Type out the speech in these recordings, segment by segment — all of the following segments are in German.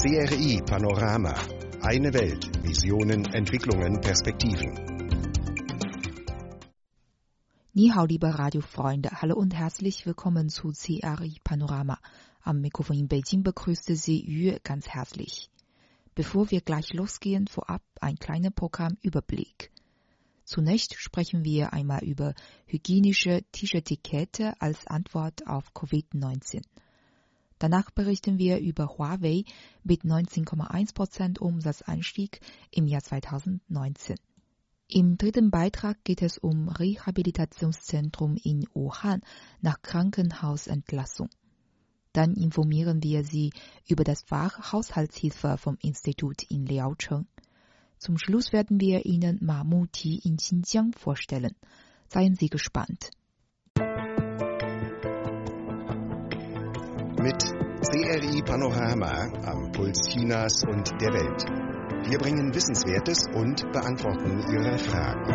CRI Panorama. Eine Welt. Visionen, Entwicklungen, Perspektiven. 你好，liebe Radiofreunde, hallo und herzlich willkommen zu CRI Panorama. Am Mikrofon in Beijing begrüßte Sie Yue ganz herzlich. Bevor wir gleich losgehen, vorab ein kleiner Programmüberblick. Zunächst sprechen wir einmal über hygienische Tischetikette als Antwort auf Covid-19. Danach berichten wir über Huawei mit 19,1 Prozent Umsatzanstieg im Jahr 2019. Im dritten Beitrag geht es um Rehabilitationszentrum in Wuhan nach Krankenhausentlassung. Dann informieren wir Sie über das Fach Haushaltshilfe vom Institut in Liaocheng. Zum Schluss werden wir Ihnen Mamuti in Xinjiang vorstellen. Seien Sie gespannt. Mit CRI Panorama am Puls Chinas und der Welt. Wir bringen Wissenswertes und beantworten Ihre Fragen.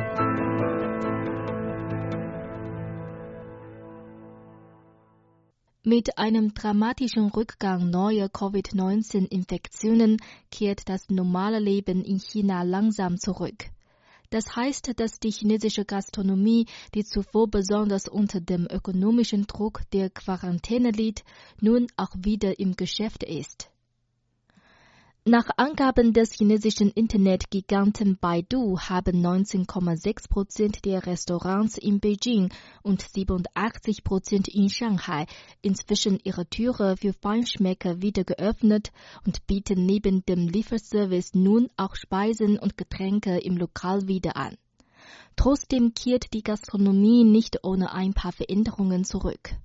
Mit einem dramatischen Rückgang neuer Covid-19-Infektionen kehrt das normale Leben in China langsam zurück. Das heißt, dass die chinesische Gastronomie, die zuvor besonders unter dem ökonomischen Druck der Quarantäne litt, nun auch wieder im Geschäft ist. Nach Angaben des chinesischen Internetgiganten Baidu haben 19,6 Prozent der Restaurants in Beijing und 87 Prozent in Shanghai inzwischen ihre Türe für Feinschmecker wieder geöffnet und bieten neben dem Lieferservice nun auch Speisen und Getränke im Lokal wieder an. Trotzdem kehrt die Gastronomie nicht ohne ein paar Veränderungen zurück.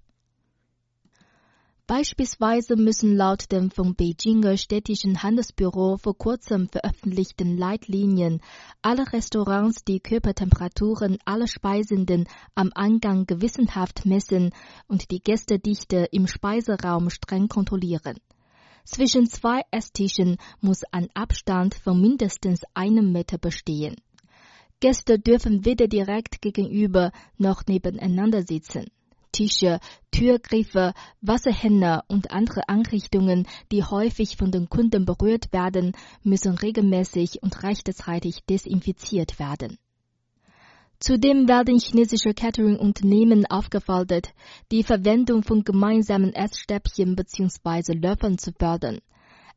Beispielsweise müssen laut dem vom Beijinger städtischen Handelsbüro vor kurzem veröffentlichten Leitlinien alle Restaurants die Körpertemperaturen aller Speisenden am Eingang gewissenhaft messen und die Gästedichte im Speiseraum streng kontrollieren. Zwischen zwei Esstischen muss ein Abstand von mindestens einem Meter bestehen. Gäste dürfen weder direkt gegenüber noch nebeneinander sitzen. Tische, Türgriffe, Wasserhähne und andere Einrichtungen, die häufig von den Kunden berührt werden, müssen regelmäßig und rechtzeitig desinfiziert werden. Zudem werden chinesische Catering-Unternehmen aufgefordert, die Verwendung von gemeinsamen Essstäbchen bzw. Löffeln zu fördern.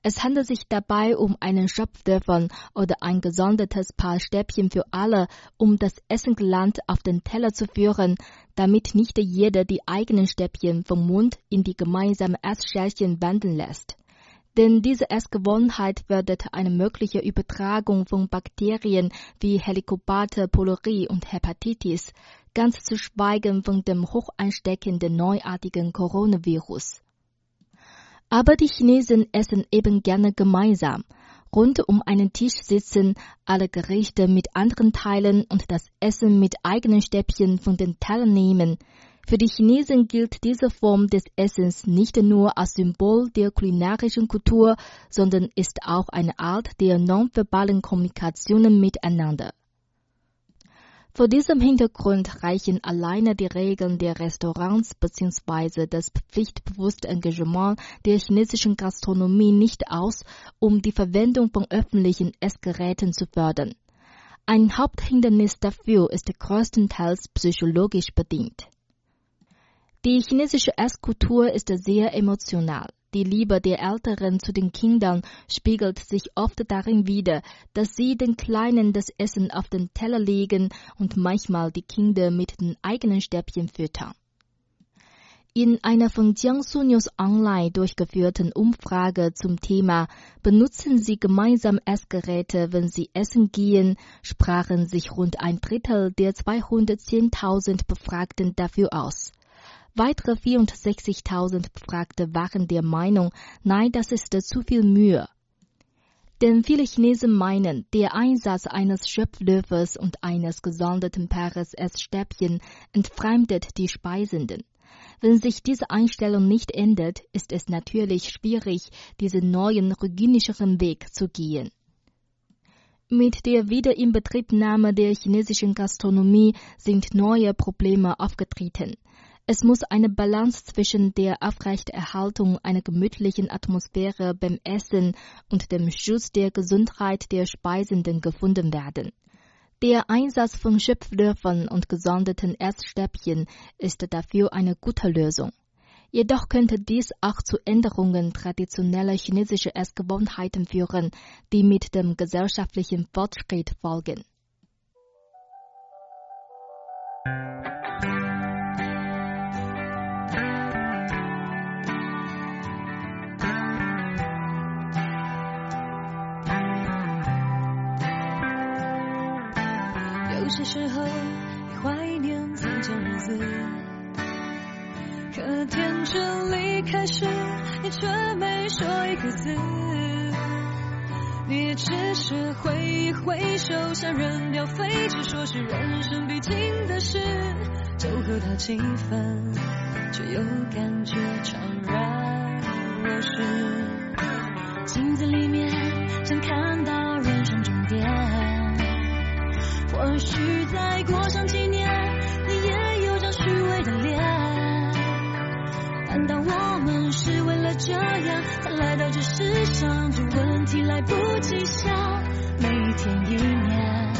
Es handelt sich dabei um einen Schöpfdörfern oder ein gesondertes Paar Stäbchen für alle, um das Essengeland auf den Teller zu führen, damit nicht jeder die eigenen Stäbchen vom Mund in die gemeinsame Essschälchen wandern lässt. Denn diese Essgewohnheit fördert eine mögliche Übertragung von Bakterien wie Helicobacter pylori und Hepatitis, ganz zu schweigen von dem hochansteckenden neuartigen Coronavirus. Aber die Chinesen essen eben gerne gemeinsam. Rund um einen Tisch sitzen, alle Gerichte mit anderen teilen und das Essen mit eigenen Stäbchen von den Tellern nehmen. Für die Chinesen gilt diese Form des Essens nicht nur als Symbol der kulinarischen Kultur, sondern ist auch eine Art der nonverbalen Kommunikationen miteinander. Vor diesem Hintergrund reichen alleine die Regeln der Restaurants bzw. das pflichtbewusste Engagement der chinesischen Gastronomie nicht aus, um die Verwendung von öffentlichen Essgeräten zu fördern. Ein Haupthindernis dafür ist größtenteils psychologisch bedingt. Die chinesische Esskultur ist sehr emotional. Die Liebe der Älteren zu den Kindern spiegelt sich oft darin wider, dass sie den Kleinen das Essen auf den Teller legen und manchmal die Kinder mit den eigenen Stäbchen füttern. In einer von Jiangsu News Online durchgeführten Umfrage zum Thema Benutzen Sie gemeinsam Essgeräte, wenn Sie essen gehen, sprachen sich rund ein Drittel der 210.000 Befragten dafür aus. Weitere 64.000 Befragte waren der Meinung, nein, das ist zu viel Mühe. Denn viele Chinesen meinen, der Einsatz eines Schöpflöffels und eines gesonderten Paares Essstäbchen entfremdet die Speisenden. Wenn sich diese Einstellung nicht ändert, ist es natürlich schwierig, diesen neuen hygienischeren Weg zu gehen. Mit der Wiederinbetriebnahme der chinesischen Gastronomie sind neue Probleme aufgetreten. Es muss eine Balance zwischen der Aufrechterhaltung einer gemütlichen Atmosphäre beim Essen und dem Schutz der Gesundheit der Speisenden gefunden werden. Der Einsatz von Schöpflöffeln und gesonderten Essstäbchen ist dafür eine gute Lösung. Jedoch könnte dies auch zu Änderungen traditioneller chinesischer Essgewohnheiten führen, die mit dem gesellschaftlichen Fortschritt folgen. 有些时候，你怀念从前日子，可天真离开时，你却没说一个字。你只是挥一挥手，像扔掉废纸，说是人生必经的事，就和他气愤，却又感觉怅然若失。不及想，每一天一年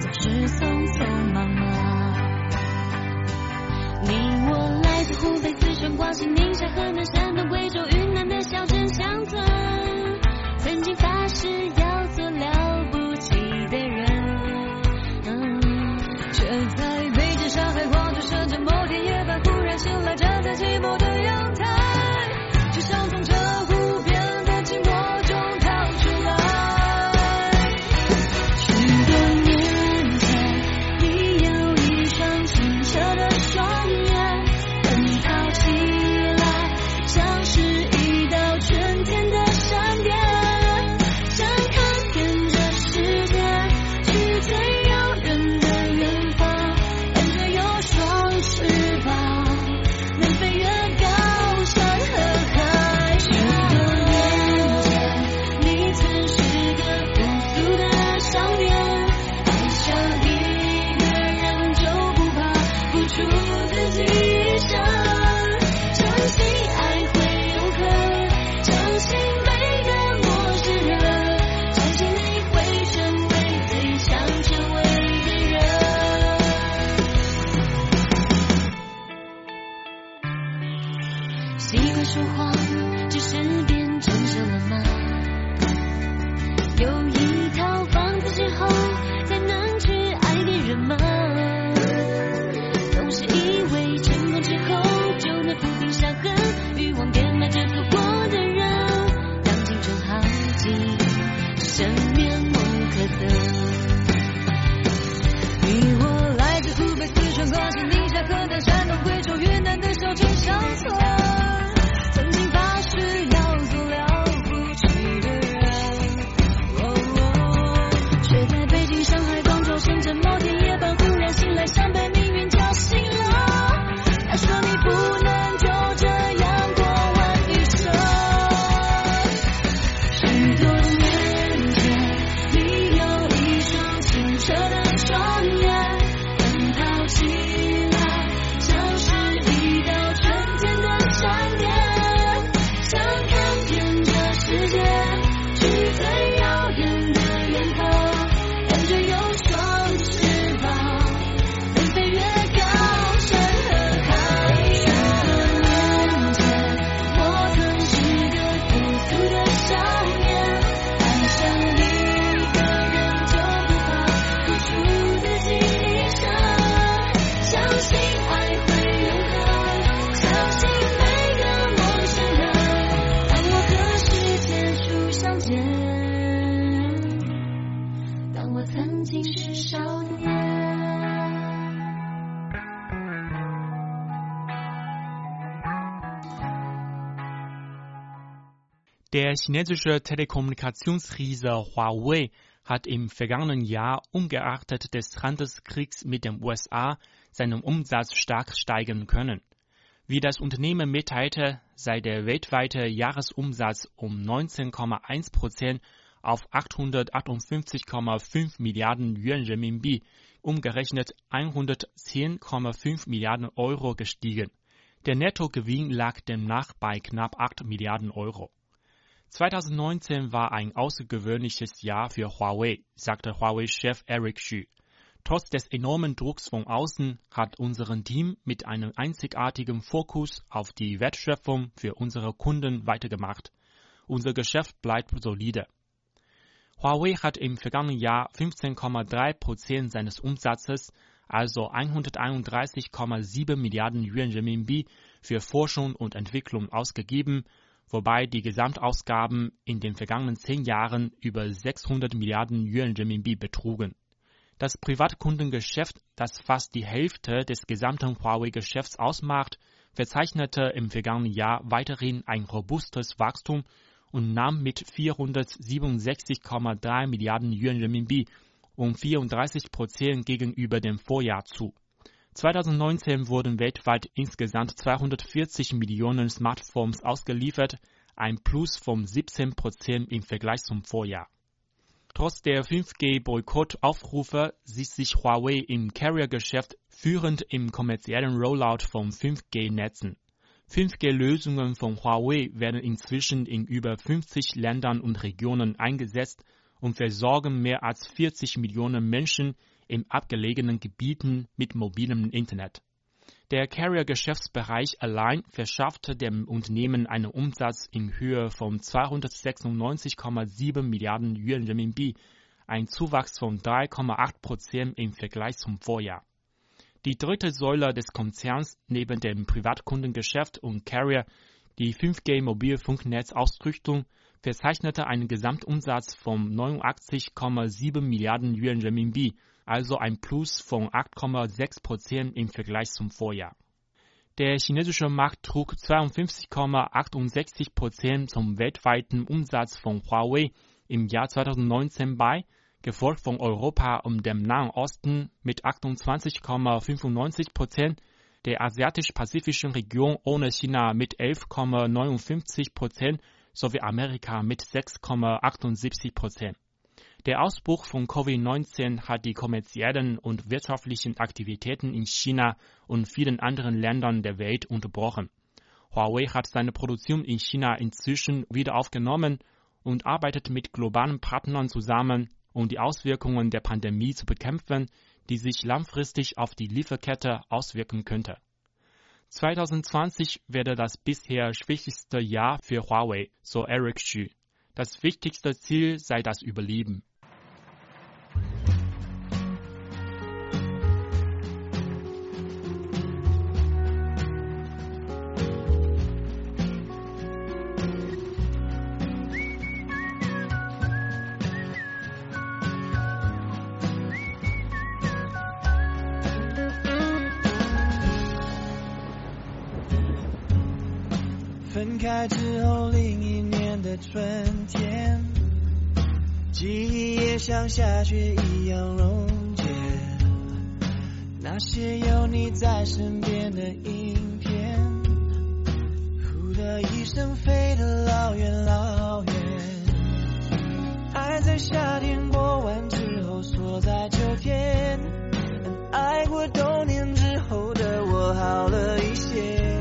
总是匆匆忙忙。你我来自湖北、四川、广西、宁夏、河南、山东、贵州、云南的小镇乡村，曾经发誓要做了不起的人。却在北京、上海、广州、深圳，某天夜半忽然醒来，站在寂寞 Der chinesische Telekommunikationsriese Huawei hat im vergangenen Jahr ungeachtet des Handelskriegs mit den USA seinen Umsatz stark steigern können. Wie das Unternehmen mitteilte, sei der weltweite Jahresumsatz um 19,1 Prozent auf 858,5 Milliarden Yuan Renminbi, umgerechnet 110,5 Milliarden Euro gestiegen. Der Nettogewinn lag demnach bei knapp 8 Milliarden Euro. 2019 war ein außergewöhnliches Jahr für Huawei, sagte Huawei-Chef Eric Xu. Trotz des enormen Drucks von außen hat unser Team mit einem einzigartigen Fokus auf die Wertschöpfung für unsere Kunden weitergemacht. Unser Geschäft bleibt solide. Huawei hat im vergangenen Jahr 15,3 Prozent seines Umsatzes, also 131,7 Milliarden Yuan Renminbi, für Forschung und Entwicklung ausgegeben, wobei die Gesamtausgaben in den vergangenen zehn Jahren über 600 Milliarden Yuan Renminbi betrugen. Das Privatkundengeschäft, das fast die Hälfte des gesamten Huawei-Geschäfts ausmacht, verzeichnete im vergangenen Jahr weiterhin ein robustes Wachstum und nahm mit 467,3 Milliarden Yuan Renminbi um 34 Prozent gegenüber dem Vorjahr zu. 2019 wurden weltweit insgesamt 240 Millionen Smartphones ausgeliefert, ein Plus von 17 Prozent im Vergleich zum Vorjahr. Trotz der 5G-Boykottaufrufe sieht sich Huawei im Carrier-Geschäft führend im kommerziellen Rollout von 5G-Netzen. 5G-Lösungen von Huawei werden inzwischen in über 50 Ländern und Regionen eingesetzt und versorgen mehr als 40 Millionen Menschen in abgelegenen Gebieten mit mobilem Internet. Der Carrier-Geschäftsbereich allein verschaffte dem Unternehmen einen Umsatz in Höhe von 296,7 Milliarden Yuan Renminbi, ein Zuwachs von 3,8 Prozent im Vergleich zum Vorjahr. Die dritte Säule des Konzerns neben dem Privatkundengeschäft und Carrier, die 5G-Mobilfunknetzausrüstung, verzeichnete einen Gesamtumsatz von 89,7 Milliarden Yuan Renminbi, also ein Plus von 8,6 Prozent im Vergleich zum Vorjahr. Der chinesische Markt trug 52,68 Prozent zum weltweiten Umsatz von Huawei im Jahr 2019 bei, gefolgt von Europa und dem Nahen Osten mit 28,95 Prozent, der asiatisch-pazifischen Region ohne China mit 11,59 Prozent sowie Amerika mit 6,78 Prozent. Der Ausbruch von Covid-19 hat die kommerziellen und wirtschaftlichen Aktivitäten in China und vielen anderen Ländern der Welt unterbrochen. Huawei hat seine Produktion in China inzwischen wieder aufgenommen und arbeitet mit globalen Partnern zusammen, um die Auswirkungen der Pandemie zu bekämpfen, die sich langfristig auf die Lieferkette auswirken könnte. 2020 werde das bisher schwächste Jahr für Huawei, so Eric Xu. Das wichtigste Ziel sei das Überleben. 像下雪一样溶解，那些有你在身边的影片，呼的一声飞得老远老远，爱在夏天过完之后锁在秋天，爱过冬年之后的我好了一些，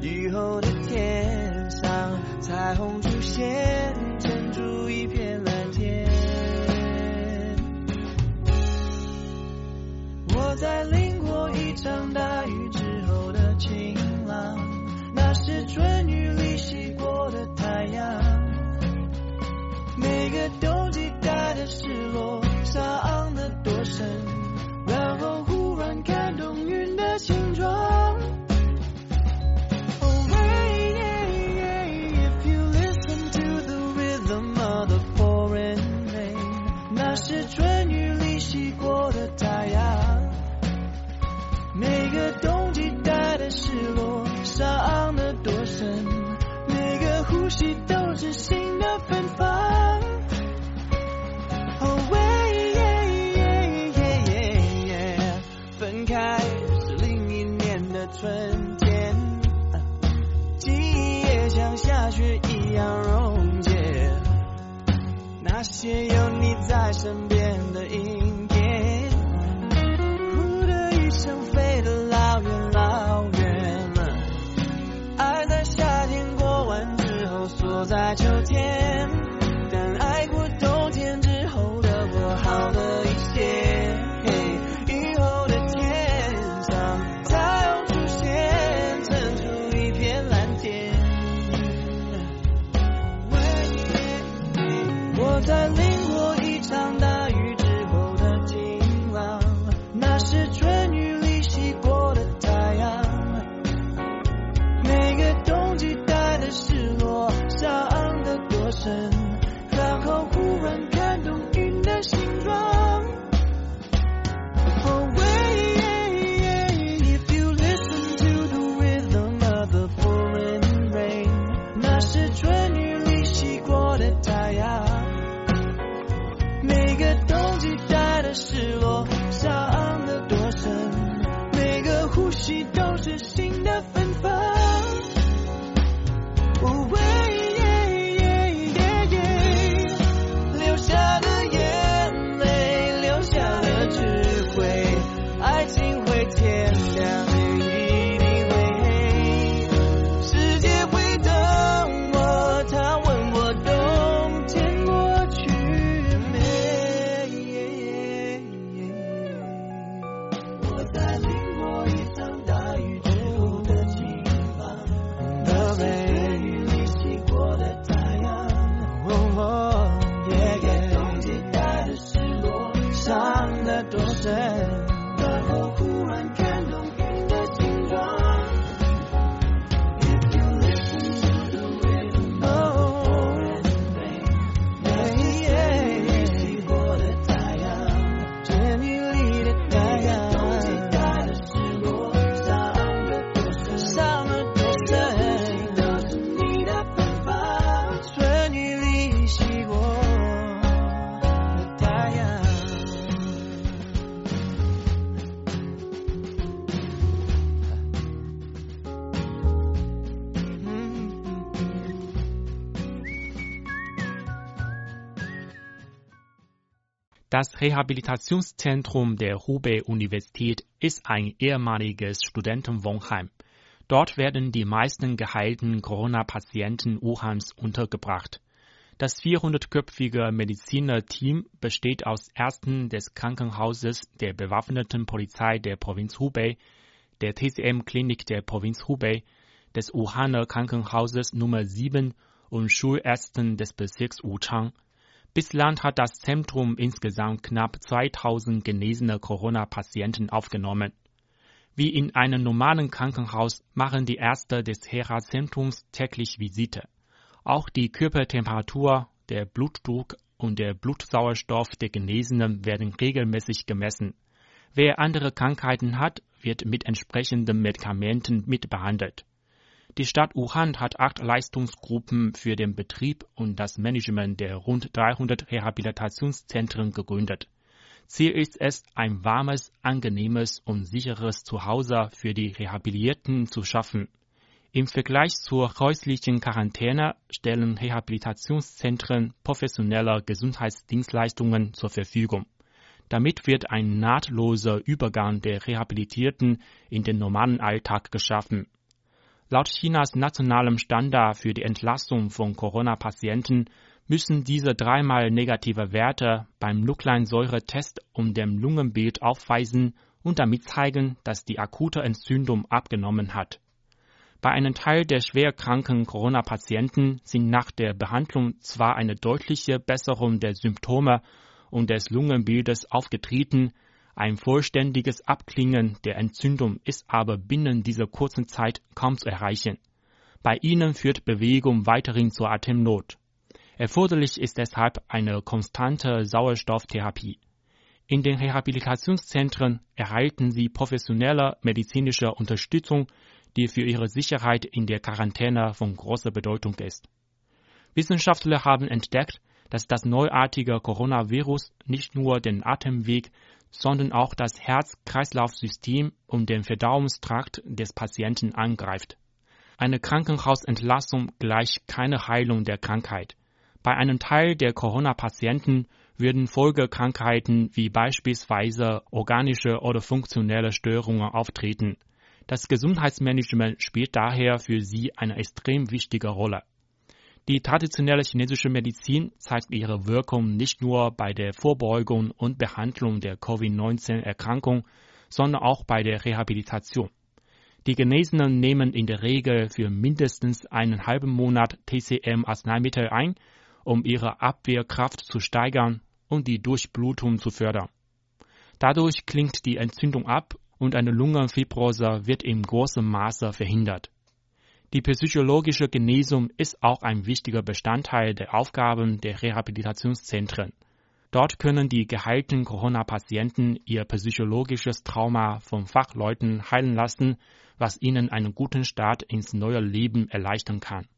雨后的天上彩虹出现，在淋过一场大雨之后的晴朗，那是春溶解，那些有你在身边的影 Das Rehabilitationszentrum der Hubei-Universität ist ein ehemaliges Studentenwohnheim. Dort werden die meisten geheilten Corona-Patienten Wuhans untergebracht. Das 400-köpfige Medizinerteam besteht aus Ärzten des Krankenhauses der bewaffneten Polizei der Provinz Hubei, der TCM-Klinik der Provinz Hubei, des Wuhaner Krankenhauses Nummer 7 und Schulärzten des Bezirks Wuchang. Bislang hat das Zentrum insgesamt knapp 2000 genesene Corona-Patienten aufgenommen. Wie in einem normalen Krankenhaus machen die Ärzte des Hera-Zentrums täglich Visite. Auch die Körpertemperatur, der Blutdruck und der Blutsauerstoff der Genesenen werden regelmäßig gemessen. Wer andere Krankheiten hat, wird mit entsprechenden Medikamenten mitbehandelt. Die Stadt Wuhan hat acht Leistungsgruppen für den Betrieb und das Management der rund 300 Rehabilitationszentren gegründet. Ziel ist es, ein warmes, angenehmes und sicheres Zuhause für die Rehabilitierten zu schaffen. Im Vergleich zur häuslichen Quarantäne stellen Rehabilitationszentren professionelle Gesundheitsdienstleistungen zur Verfügung. Damit wird ein nahtloser Übergang der Rehabilitierten in den normalen Alltag geschaffen. Laut Chinas nationalem Standard für die Entlassung von Corona-Patienten müssen diese dreimal negative Werte beim Nukleinsäure-Test und dem Lungenbild aufweisen und damit zeigen, dass die akute Entzündung abgenommen hat. Bei einem Teil der schwerkranken Corona-Patienten sind nach der Behandlung zwar eine deutliche Besserung der Symptome und des Lungenbildes aufgetreten, ein vollständiges Abklingen der Entzündung ist aber binnen dieser kurzen Zeit kaum zu erreichen. Bei ihnen führt Bewegung weiterhin zur Atemnot. Erforderlich ist deshalb eine konstante Sauerstofftherapie. In den Rehabilitationszentren erhalten sie professionelle medizinische Unterstützung, die für ihre Sicherheit in der Quarantäne von großer Bedeutung ist. Wissenschaftler haben entdeckt, dass das neuartige Coronavirus nicht nur den Atemweg, sondern auch das Herz-Kreislauf-System und den Verdauungstrakt des Patienten angreift. Eine Krankenhausentlassung gleicht keine Heilung der Krankheit. Bei einem Teil der Corona-Patienten würden Folgekrankheiten wie beispielsweise organische oder funktionelle Störungen auftreten. Das Gesundheitsmanagement spielt daher für sie eine extrem wichtige Rolle. Die traditionelle chinesische Medizin zeigt ihre Wirkung nicht nur bei der Vorbeugung und Behandlung der Covid-19-Erkrankung, sondern auch bei der Rehabilitation. Die Genesenen nehmen in der Regel für mindestens einen halben Monat TCM-Arzneimittel ein, um ihre Abwehrkraft zu steigern und die Durchblutung zu fördern. Dadurch klingt die Entzündung ab und eine Lungenfibrose wird in großem Maße verhindert. Die psychologische Genesung ist auch ein wichtiger Bestandteil der Aufgaben der Rehabilitationszentren. Dort können die geheilten Corona-Patienten ihr psychologisches Trauma von Fachleuten heilen lassen, was ihnen einen guten Start ins neue Leben erleichtern kann.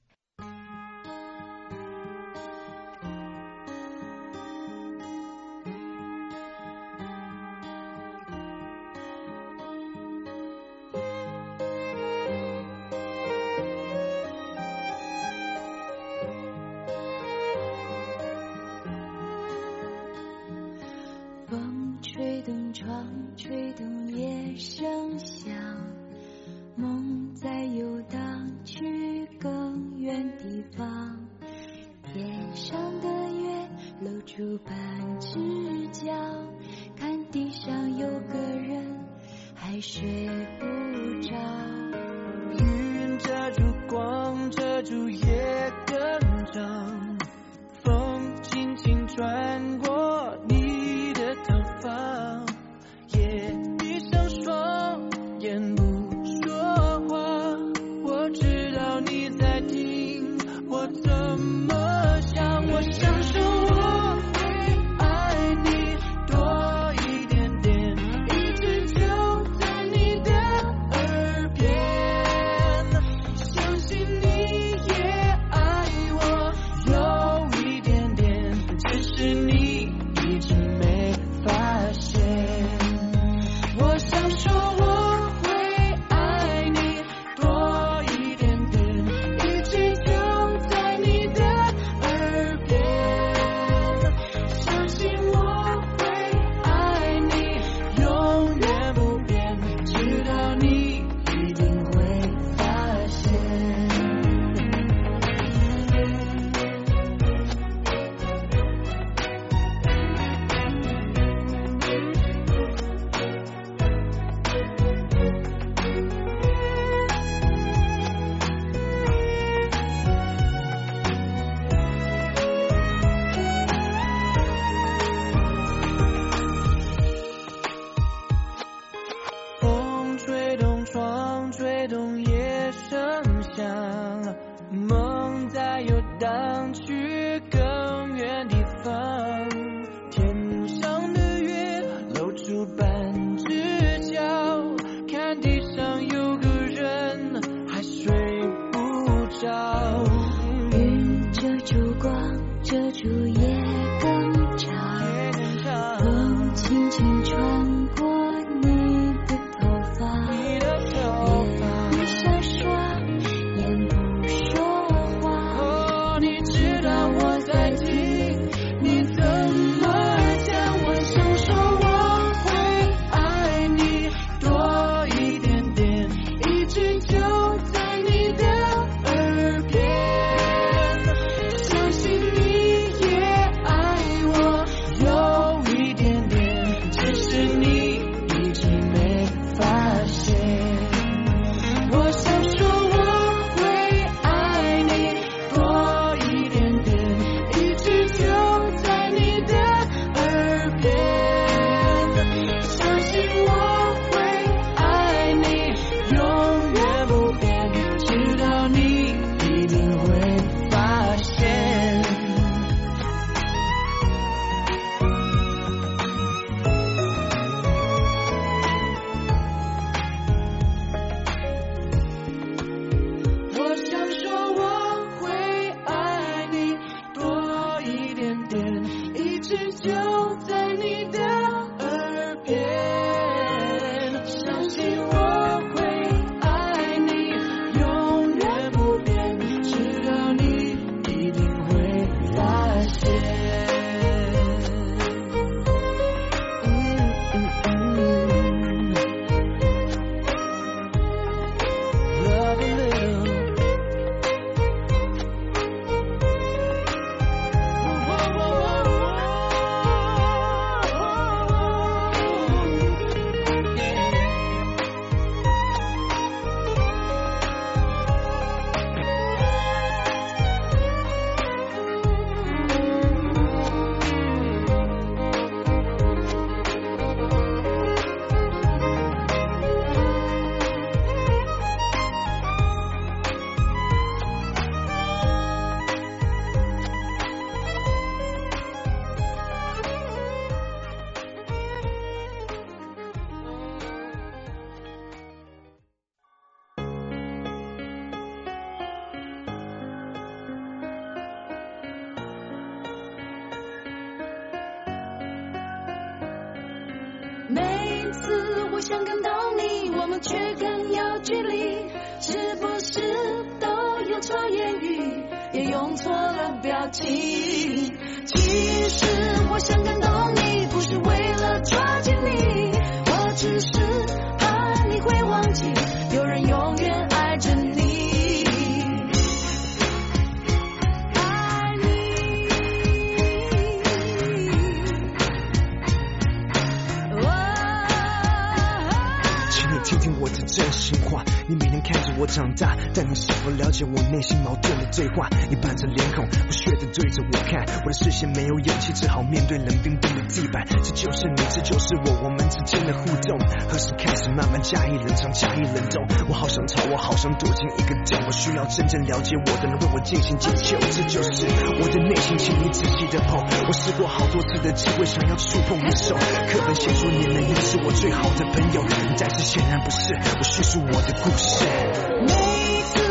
只好面对冷冰冰的地板。这就是你，这就是我，我们之间的互动。何时开始慢慢加以冷藏，加以冷冻？我好想逃，我好想躲进一个洞。我需要真正了解我的人为我进行解救。这就是我的内心，请你仔细的碰。我试过好多次的机会，想要触碰你手。课本写说你们应是我最好的朋友，但是显然不是。我叙述我的故事。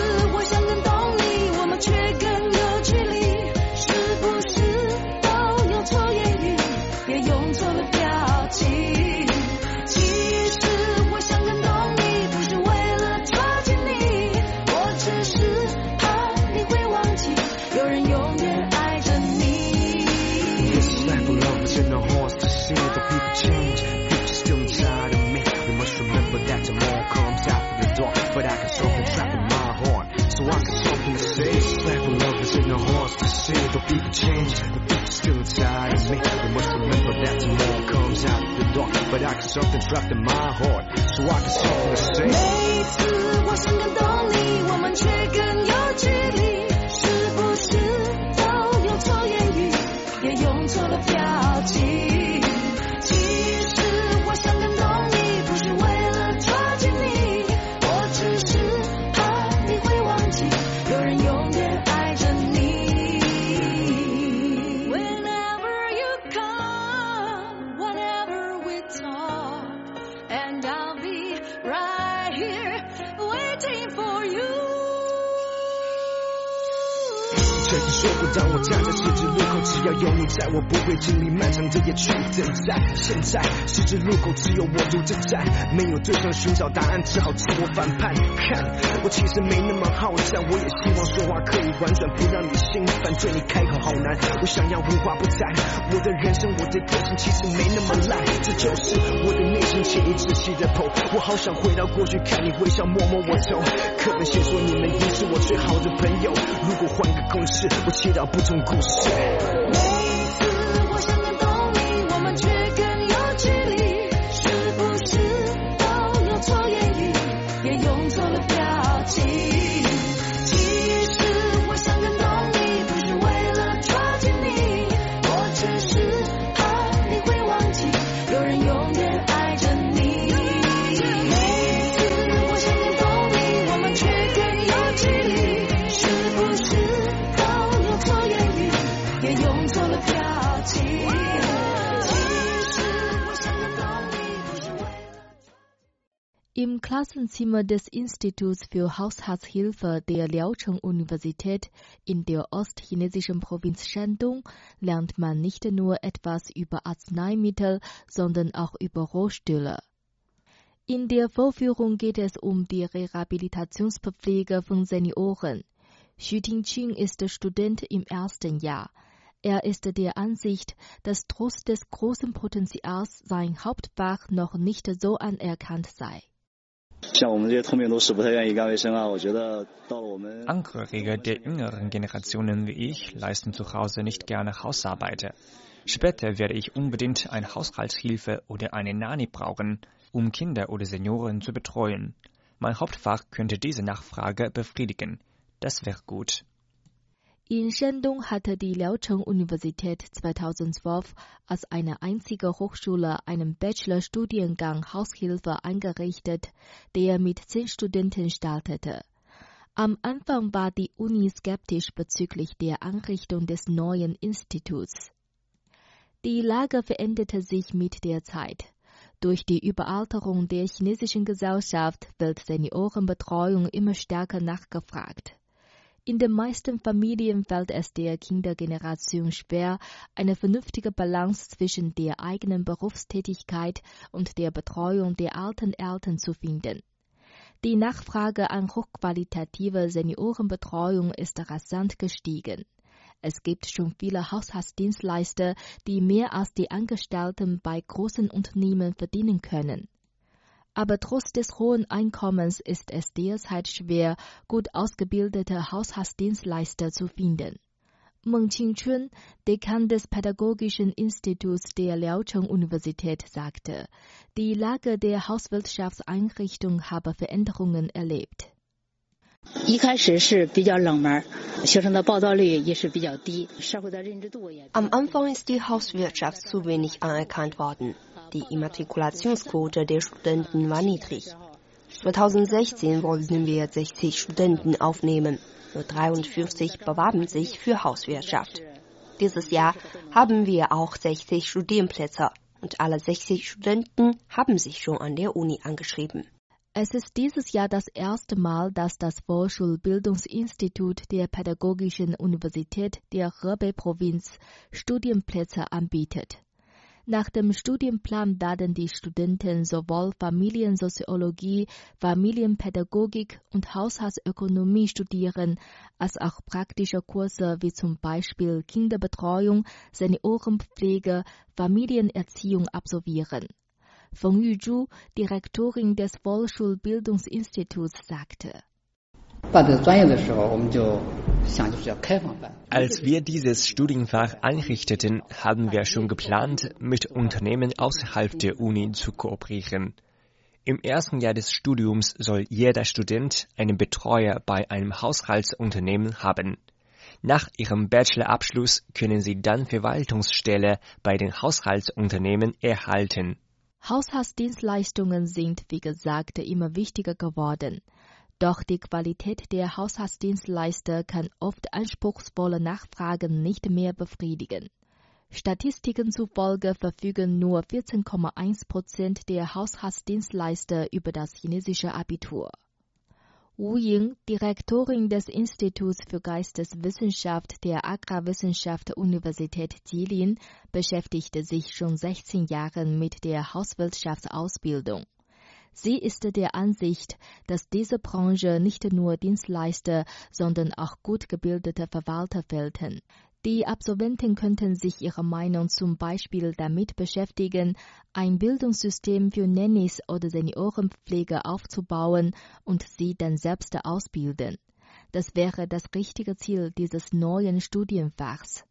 I got something trapped in my heart. So I got something to say. time 要有你在，我不会经历漫长的夜去等待。现在十字路口只有我独自站，没有对象寻找答案，只好自我反叛。看，我其实没那么好战，我也希望说话可以婉转，不让你心烦。对你开口好难，我想要无话不谈。我的人生，我的个性其实没那么烂，这就是我的内心，请你仔细的剖。我好想回到过去，看你微笑，摸摸我头。课本写说你们已是我最好的朋友，如果换个公式，我切到不同故事。Im Klassenzimmer des Instituts für Haushaltshilfe der Liaocheng-Universität in der ostchinesischen Provinz Shandong lernt man nicht nur etwas über Arzneimittel, sondern auch über Rohstühle. In der Vorführung geht es um die Rehabilitationspflege von Senioren. Xu Tingqing ist Student im ersten Jahr. Er ist der Ansicht, dass trotz des großen Potenzials sein Hauptfach noch nicht so anerkannt sei. Angehörige der jüngeren Generationen wie ich leisten zu Hause nicht gerne Hausarbeiter. Später werde ich unbedingt eine Haushaltshilfe oder eine Nani brauchen, um Kinder oder Senioren zu betreuen. Mein Hauptfach könnte diese Nachfrage befriedigen. Das wäre gut. In Shandong hatte die Liaocheng-Universität 2012 als eine einzige Hochschule einen Bachelorstudiengang Haushilfe eingerichtet, der mit zehn Studenten startete. Am Anfang war die Uni skeptisch bezüglich der Einrichtung des neuen Instituts. Die Lage veränderte sich mit der Zeit. Durch die Überalterung der chinesischen Gesellschaft wird Seniorenbetreuung immer stärker nachgefragt. In den meisten Familien fällt es der Kindergeneration schwer, eine vernünftige Balance zwischen der eigenen Berufstätigkeit und der Betreuung der alten Eltern zu finden. Die Nachfrage an hochqualitative Seniorenbetreuung ist rasant gestiegen. Es gibt schon viele Haushaltsdienstleister, die mehr als die Angestellten bei großen Unternehmen verdienen können. Aber trotz des hohen Einkommens ist es derzeit schwer, gut ausgebildete Haushaltsdienstleister zu finden. Meng Qingchun, Dekan des Pädagogischen Instituts der Liaocheng-Universität, sagte, die Lage der Hauswirtschaftseinrichtung habe Veränderungen erlebt. Am Anfang ist die Hauswirtschaft zu wenig anerkannt worden. Die Immatrikulationsquote der Studenten war niedrig. 2016 wollten wir 60 Studenten aufnehmen. Nur 43 bewarben sich für Hauswirtschaft. Dieses Jahr haben wir auch 60 Studienplätze und alle 60 Studenten haben sich schon an der Uni angeschrieben. Es ist dieses Jahr das erste Mal, dass das Vorschulbildungsinstitut der Pädagogischen Universität der Hebei-Provinz Studienplätze anbietet. Nach dem Studienplan werden die Studenten sowohl Familiensoziologie, Familienpädagogik und Haushaltsökonomie studieren, als auch praktische Kurse wie zum Beispiel Kinderbetreuung, Seniorenpflege, Familienerziehung absolvieren. Feng Yuzhu, Direktorin des Volksschulbildungsinstituts, sagte. Als wir dieses Studienfach einrichteten, haben wir schon geplant, mit Unternehmen außerhalb der Uni zu kooperieren. Im ersten Jahr des Studiums soll jeder Student einen Betreuer bei einem Haushaltsunternehmen haben. Nach ihrem Bachelorabschluss können sie dann Verwaltungsstelle bei den Haushaltsunternehmen erhalten. Haushaltsdienstleistungen sind, wie gesagt, immer wichtiger geworden. Doch die Qualität der Haushaltsdienstleister kann oft anspruchsvolle Nachfragen nicht mehr befriedigen. Statistiken zufolge verfügen nur 14,1 Prozent der Haushaltsdienstleister über das chinesische Abitur. Wu Ying, Direktorin des Instituts für Geisteswissenschaft der Agrarwissenschaft Universität Jilin, beschäftigte sich schon 16 Jahre mit der Hauswirtschaftsausbildung. Sie ist der Ansicht, dass diese Branche nicht nur Dienstleister, sondern auch gut gebildete Verwalter fehlten. Die Absolventen könnten sich ihrer Meinung zum Beispiel damit beschäftigen, ein Bildungssystem für Nannies oder Seniorenpflege aufzubauen und sie dann selbst ausbilden. Das wäre das richtige Ziel dieses neuen Studienfachs.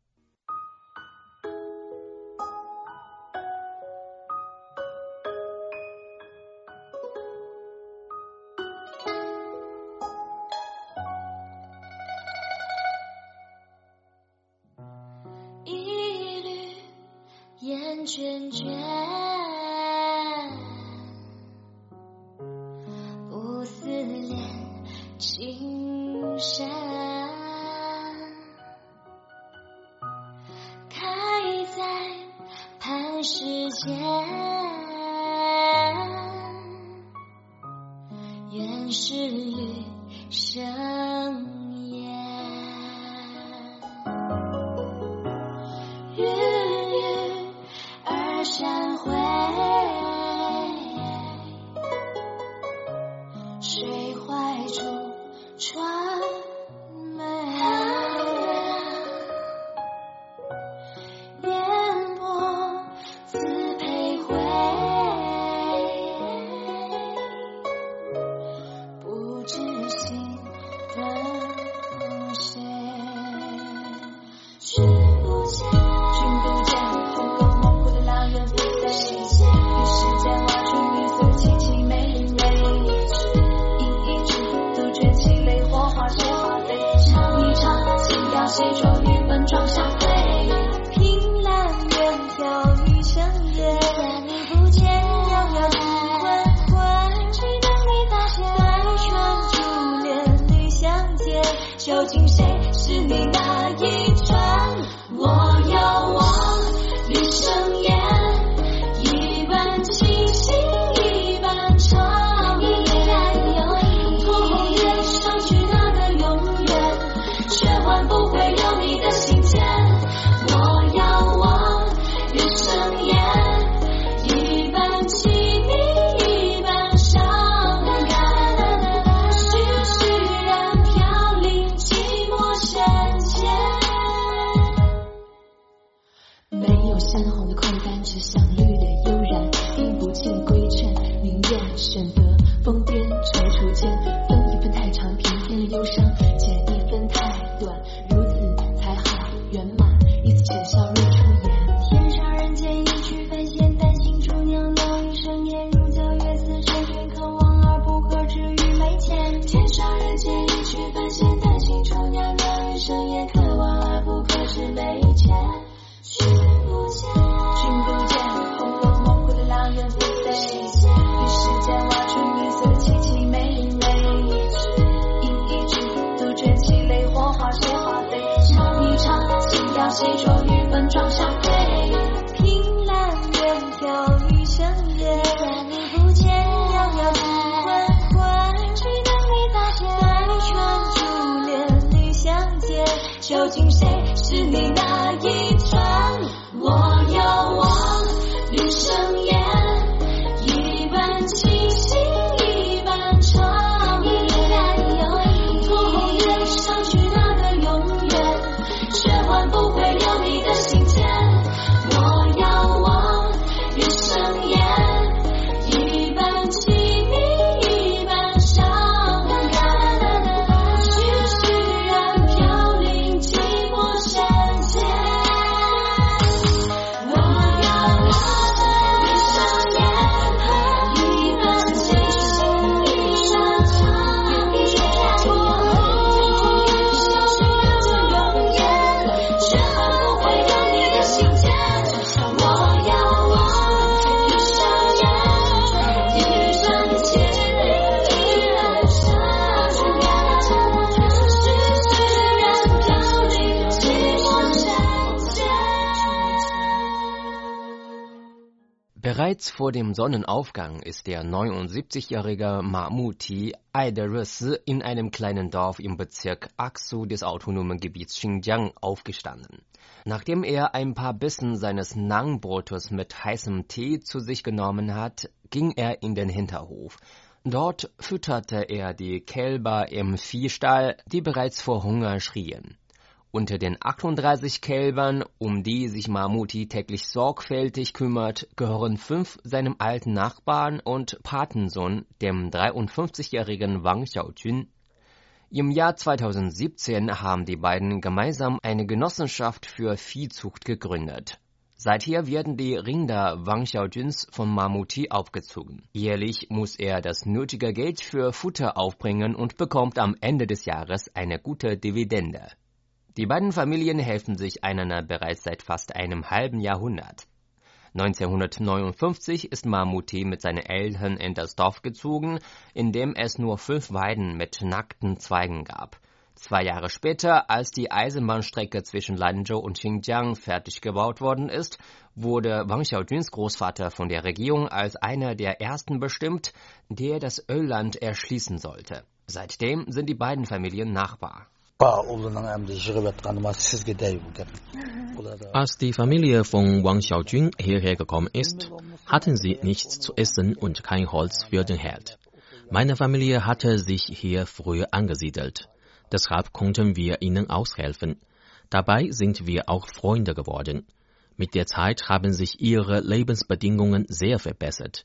message 装上。Bereits vor dem Sonnenaufgang ist der 79-jährige Mahmuti Aiderus in einem kleinen Dorf im Bezirk Aksu des autonomen Gebiets Xinjiang aufgestanden. Nachdem er ein paar Bissen seines Nangbrotes mit heißem Tee zu sich genommen hat, ging er in den Hinterhof. Dort fütterte er die Kälber im Viehstall, die bereits vor Hunger schrien. Unter den 38 Kälbern, um die sich Mahmuti täglich sorgfältig kümmert, gehören fünf seinem alten Nachbarn und Patensohn, dem 53-jährigen Wang Xiaojun. Im Jahr 2017 haben die beiden gemeinsam eine Genossenschaft für Viehzucht gegründet. Seither werden die Rinder Wang Xiaojuns von Mahmuti aufgezogen. Jährlich muss er das nötige Geld für Futter aufbringen und bekommt am Ende des Jahres eine gute Dividende. Die beiden Familien helfen sich einander bereits seit fast einem halben Jahrhundert. 1959 ist Mahmuti mit seinen Eltern in das Dorf gezogen, in dem es nur fünf Weiden mit nackten Zweigen gab. Zwei Jahre später, als die Eisenbahnstrecke zwischen Lanzhou und Xinjiang fertig gebaut worden ist, wurde Wang Xiaojuns Großvater von der Regierung als einer der ersten bestimmt, der das Ölland erschließen sollte. Seitdem sind die beiden Familien Nachbar. Als die Familie von Wang Xiaojun hierher gekommen ist, hatten sie nichts zu essen und kein Holz für den Herd. Meine Familie hatte sich hier früher angesiedelt. Deshalb konnten wir ihnen aushelfen. Dabei sind wir auch Freunde geworden. Mit der Zeit haben sich ihre Lebensbedingungen sehr verbessert.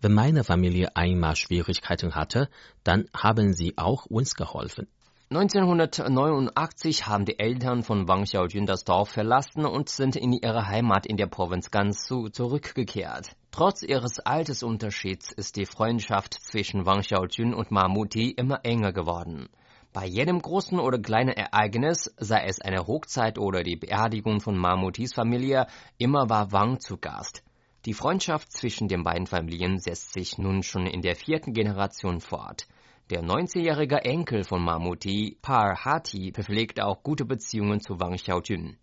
Wenn meine Familie einmal Schwierigkeiten hatte, dann haben sie auch uns geholfen. 1989 haben die Eltern von Wang Xiaojun das Dorf verlassen und sind in ihre Heimat in der Provinz Gansu zurückgekehrt. Trotz ihres Altersunterschieds ist die Freundschaft zwischen Wang Xiaojun und Mahmuti immer enger geworden. Bei jedem großen oder kleinen Ereignis, sei es eine Hochzeit oder die Beerdigung von Mahmutis Familie, immer war Wang zu Gast. Die Freundschaft zwischen den beiden Familien setzt sich nun schon in der vierten Generation fort. Der 19-jährige Enkel von Mahmuti, Par Hati, pflegt auch gute Beziehungen zu Wang Xiaojun.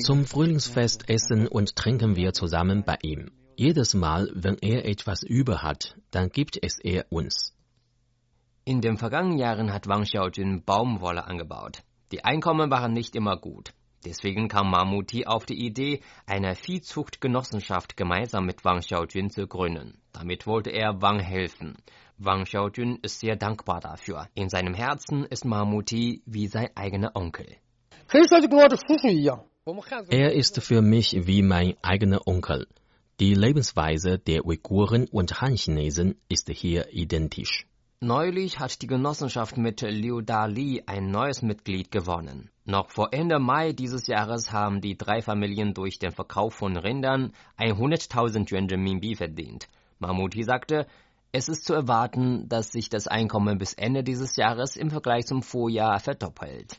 Zum Frühlingsfest essen und trinken wir zusammen bei ihm. Jedes Mal, wenn er etwas über hat, dann gibt es er uns. In den vergangenen Jahren hat Wang Xiaojun Baumwolle angebaut. Die Einkommen waren nicht immer gut. Deswegen kam Mamuti auf die Idee, eine Viehzuchtgenossenschaft gemeinsam mit Wang Xiaojun zu gründen. Damit wollte er Wang helfen. Wang Xiaojun ist sehr dankbar dafür. In seinem Herzen ist Mamuti wie sein eigener Onkel. Er ist für mich wie mein eigener Onkel. Die Lebensweise der Uiguren und Han-Chinesen ist hier identisch. Neulich hat die Genossenschaft mit Liu Dali ein neues Mitglied gewonnen. Noch vor Ende Mai dieses Jahres haben die drei Familien durch den Verkauf von Rindern 100.000 Yuan Renminbi verdient. Mamuti sagte, es ist zu erwarten, dass sich das Einkommen bis Ende dieses Jahres im Vergleich zum Vorjahr verdoppelt.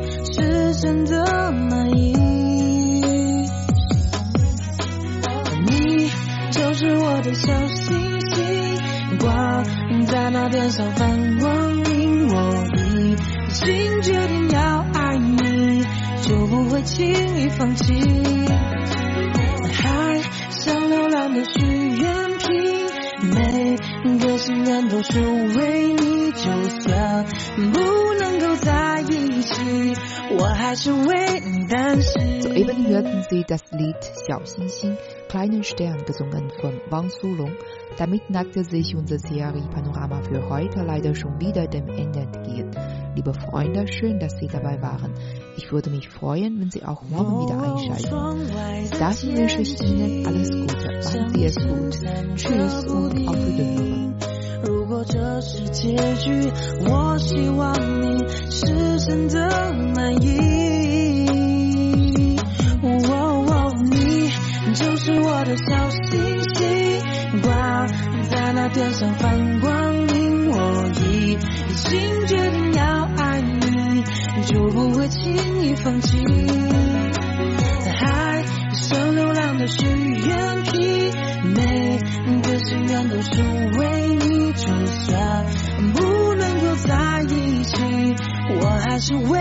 是真的满意。你就是我的小星星，挂在那天上放光明。我已经决定要爱你，就不会轻易放弃。海像流浪的许，心愿都是为你。就算不能够在一起，我还是为你担心。 Soeben hörten Sie das Lied Xiao Xinxin, Kleinen Stern, gesungen von Wang Sulong. Damit neigte sich unser Serie Panorama für heute leider schon wieder dem Ende entgegen. Liebe Freunde, schön, dass Sie dabei waren. Ich würde mich freuen, wenn Sie auch morgen wieder einschalten. Bis dahin wünsche ich Ihnen alles Gute. Machen Sie es gut. Tschüss und auf Wiederhören. 这是结局，我希望你是真的满意。哦哦，你就是我的小星星，挂在那天上放光明。我已经决定要爱你，就不会轻易放弃。海上流浪的许愿瓶，每个心愿都是我还